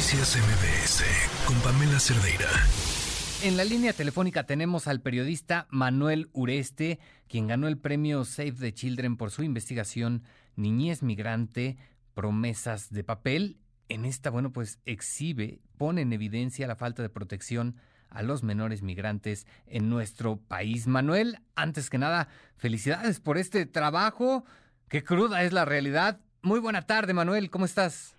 Noticias MBS con Pamela Cerdeira. En la línea telefónica tenemos al periodista Manuel Ureste, quien ganó el premio Save the Children por su investigación Niñez Migrante, Promesas de Papel. En esta, bueno, pues exhibe, pone en evidencia la falta de protección a los menores migrantes en nuestro país. Manuel, antes que nada, felicidades por este trabajo. Qué cruda es la realidad. Muy buena tarde, Manuel, ¿cómo estás?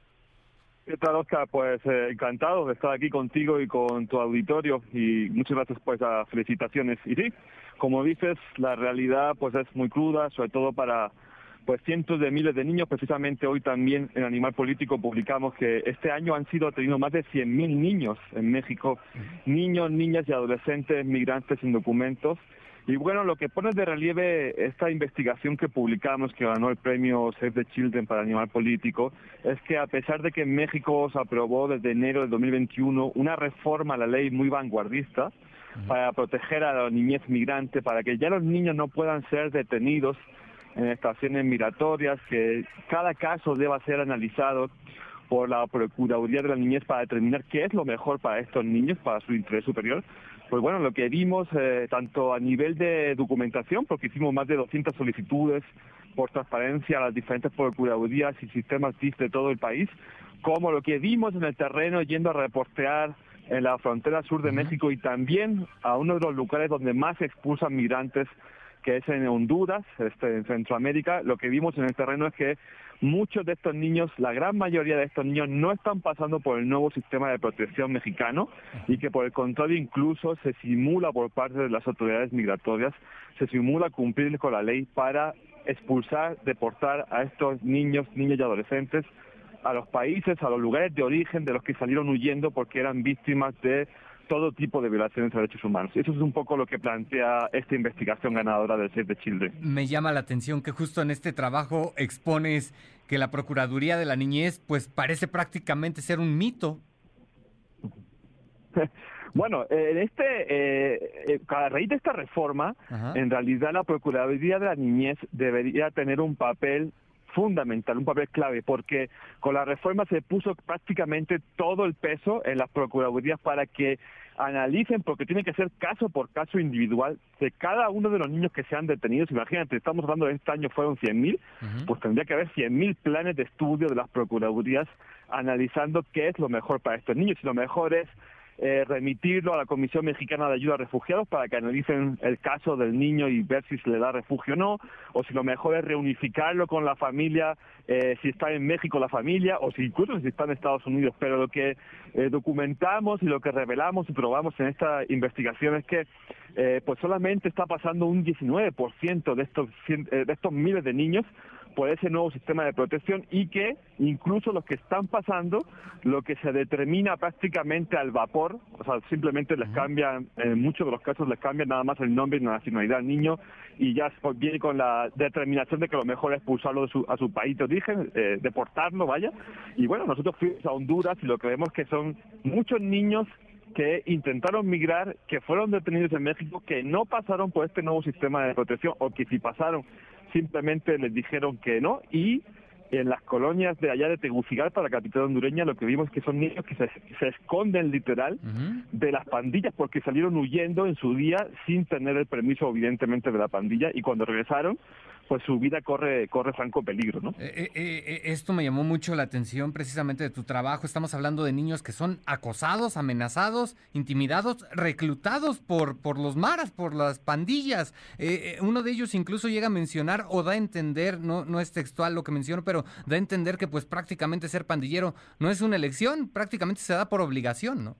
¿Qué tal, Oscar? Pues eh, encantado de estar aquí contigo y con tu auditorio y muchas gracias pues a felicitaciones. Y sí, como dices, la realidad pues es muy cruda, sobre todo para pues cientos de miles de niños. Precisamente hoy también en Animal Político publicamos que este año han sido tenido más de 100.000 niños en México, niños, niñas y adolescentes migrantes sin documentos y bueno, lo que pone de relieve esta investigación que publicamos, que ganó el premio Save the Children para Animal Político, es que a pesar de que en México se aprobó desde enero del 2021 una reforma a la ley muy vanguardista para proteger a la niñez migrante, para que ya los niños no puedan ser detenidos en estaciones migratorias, que cada caso deba ser analizado por la Procuraduría de la Niñez para determinar qué es lo mejor para estos niños, para su interés superior, pues bueno, lo que vimos eh, tanto a nivel de documentación, porque hicimos más de 200 solicitudes por transparencia a las diferentes procuradurías y sistemas TIF de todo el país, como lo que vimos en el terreno yendo a reportear en la frontera sur de México y también a uno de los lugares donde más expulsan migrantes que es en Honduras, este, en Centroamérica, lo que vimos en el terreno es que muchos de estos niños, la gran mayoría de estos niños no están pasando por el nuevo sistema de protección mexicano y que por el contrario incluso se simula por parte de las autoridades migratorias, se simula cumplir con la ley para expulsar, deportar a estos niños, niñas y adolescentes a los países, a los lugares de origen de los que salieron huyendo porque eran víctimas de todo tipo de violaciones de derechos humanos. Eso es un poco lo que plantea esta investigación ganadora del Save the Children. Me llama la atención que justo en este trabajo expones que la Procuraduría de la Niñez pues parece prácticamente ser un mito. Bueno, en este, eh, eh, a raíz de esta reforma, en realidad la Procuraduría de la Niñez debería tener un papel fundamental, un papel clave, porque con la reforma se puso prácticamente todo el peso en las procuradurías para que analicen, porque tiene que ser caso por caso individual de cada uno de los niños que sean detenidos. Imagínate, estamos hablando de este año fueron 100.000, pues tendría que haber 100.000 planes de estudio de las procuradurías analizando qué es lo mejor para estos niños. Y lo mejor es eh, remitirlo a la Comisión Mexicana de Ayuda a Refugiados para que analicen el caso del niño y ver si se le da refugio o no, o si lo mejor es reunificarlo con la familia, eh, si está en México la familia, o si incluso si está en Estados Unidos. Pero lo que eh, documentamos y lo que revelamos y probamos en esta investigación es que pues solamente está pasando un 19% de de estos miles de niños por ese nuevo sistema de protección y que incluso los que están pasando, lo que se determina prácticamente al vapor, o sea, simplemente les cambian, en muchos de los casos les cambian nada más el nombre y la nacionalidad al niño y ya viene con la determinación de que lo mejor es expulsarlo de su, a su país de origen, eh, deportarlo, vaya. Y bueno, nosotros fuimos a Honduras y lo que vemos que son muchos niños que intentaron migrar, que fueron detenidos en México, que no pasaron por este nuevo sistema de protección o que si pasaron simplemente les dijeron que no y en las colonias de allá de Tegucigalpa, la capital hondureña, lo que vimos es que son niños que se, esconden literal de las pandillas porque salieron huyendo en su día sin tener el permiso evidentemente de la pandilla y cuando regresaron pues su vida corre, corre franco peligro, ¿no? Eh, eh, eh, esto me llamó mucho la atención precisamente de tu trabajo. Estamos hablando de niños que son acosados, amenazados, intimidados, reclutados por, por los maras, por las pandillas. uno de ellos incluso llega a mencionar o da a entender, no, no es textual lo que menciono, pero da a entender que pues prácticamente ser pandillero no es una elección, prácticamente se da por obligación, ¿no?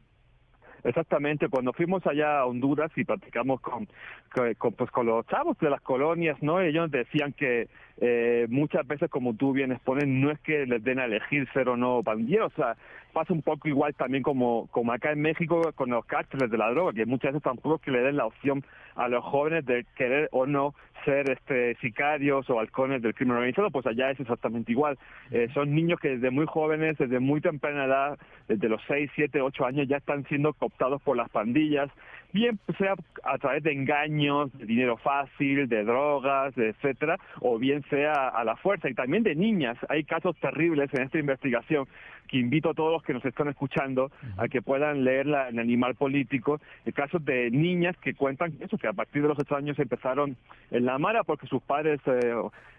Exactamente, cuando fuimos allá a Honduras y platicamos con, pues, con los chavos de las colonias, ¿no? Ellos decían que eh, muchas veces, como tú bien expones, no es que les den a elegir ser o no pandilleros, o sea, pasa un poco igual también como, como acá en México con los cárteles de la droga, que muchas veces tampoco es que le den la opción a los jóvenes de querer o no ser este sicarios o halcones del crimen organizado, pues allá es exactamente igual. Eh, son niños que desde muy jóvenes, desde muy temprana edad, desde los 6, 7, 8 años, ya están siendo cooptados por las pandillas, bien sea a través de engaños, de dinero fácil, de drogas, etcétera, o bien sea a la fuerza y también de niñas. Hay casos terribles en esta investigación que invito a todos los que nos están escuchando a que puedan leerla en Animal Político, casos de niñas que cuentan eso, que a partir de los ocho años empezaron en la mara porque sus padres eh,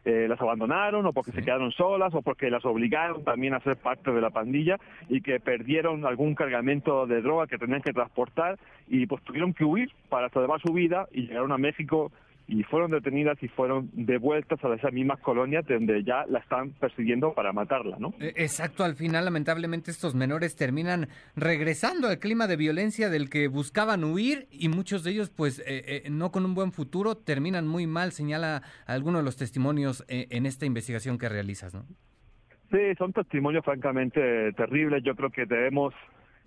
eh, las abandonaron o porque se quedaron solas o porque las obligaron también a ser parte de la pandilla y que perdieron algún cargamento de droga que tenían que transportar y pues tuvieron que huir para salvar su vida y llegaron a México y fueron detenidas y fueron devueltas a esas mismas colonias donde ya la están persiguiendo para matarla, ¿no? E, exacto, al final lamentablemente estos menores terminan regresando al clima de violencia del que buscaban huir y muchos de ellos pues eh, eh, no con un buen futuro terminan muy mal, señala algunos de los testimonios eh, en esta investigación que realizas, ¿no? Sí, son testimonios francamente terribles, yo creo que debemos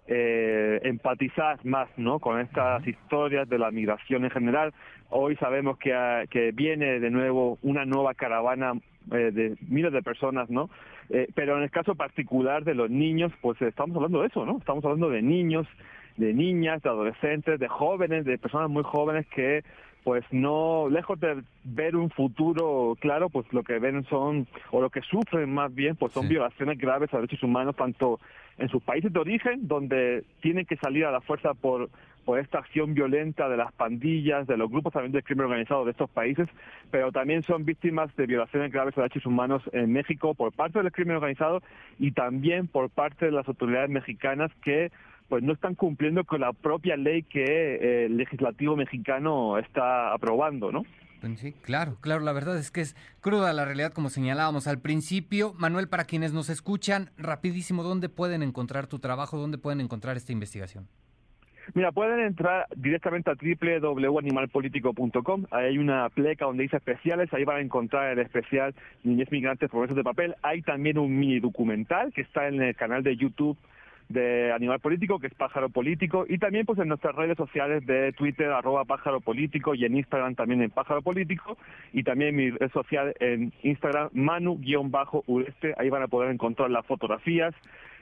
eh, empatizar más ¿no? con estas historias de la migración en general. Hoy sabemos que, ah, que viene de nuevo una nueva caravana eh, de miles de personas, ¿no? Eh, pero en el caso particular de los niños, pues estamos hablando de eso, ¿no? Estamos hablando de niños, de niñas, de adolescentes, de jóvenes, de personas muy jóvenes que pues no, lejos de ver un futuro claro, pues lo que ven son, o lo que sufren más bien, pues son violaciones graves a derechos humanos, tanto en sus países de origen, donde tienen que salir a la fuerza por, por esta acción violenta de las pandillas, de los grupos también del crimen organizado de estos países, pero también son víctimas de violaciones graves a derechos humanos en México por parte del crimen organizado y también por parte de las autoridades mexicanas que pues no están cumpliendo con la propia ley que eh, el legislativo mexicano está aprobando, ¿no? Pues sí, claro, claro, la verdad es que es cruda la realidad como señalábamos al principio. Manuel, para quienes nos escuchan, rapidísimo, ¿dónde pueden encontrar tu trabajo? ¿Dónde pueden encontrar esta investigación? Mira, pueden entrar directamente a www.animalpolitico.com. Ahí hay una pleca donde dice especiales. Ahí van a encontrar el especial Niñez Migrantes Progresos de Papel. Hay también un mini documental que está en el canal de YouTube de Animal Político, que es Pájaro Político, y también pues en nuestras redes sociales de Twitter, arroba Pájaro Político, y en Instagram también en Pájaro Político, y también mi red social en Instagram, Manu-Ureste, ahí van a poder encontrar las fotografías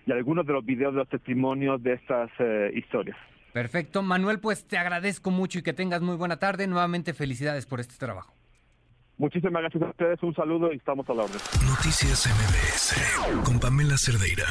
y algunos de los videos de los testimonios de estas eh, historias. Perfecto, Manuel, pues te agradezco mucho y que tengas muy buena tarde. Nuevamente felicidades por este trabajo. Muchísimas gracias a ustedes, un saludo y estamos a la orden. Noticias MBS con Pamela Cerdeira.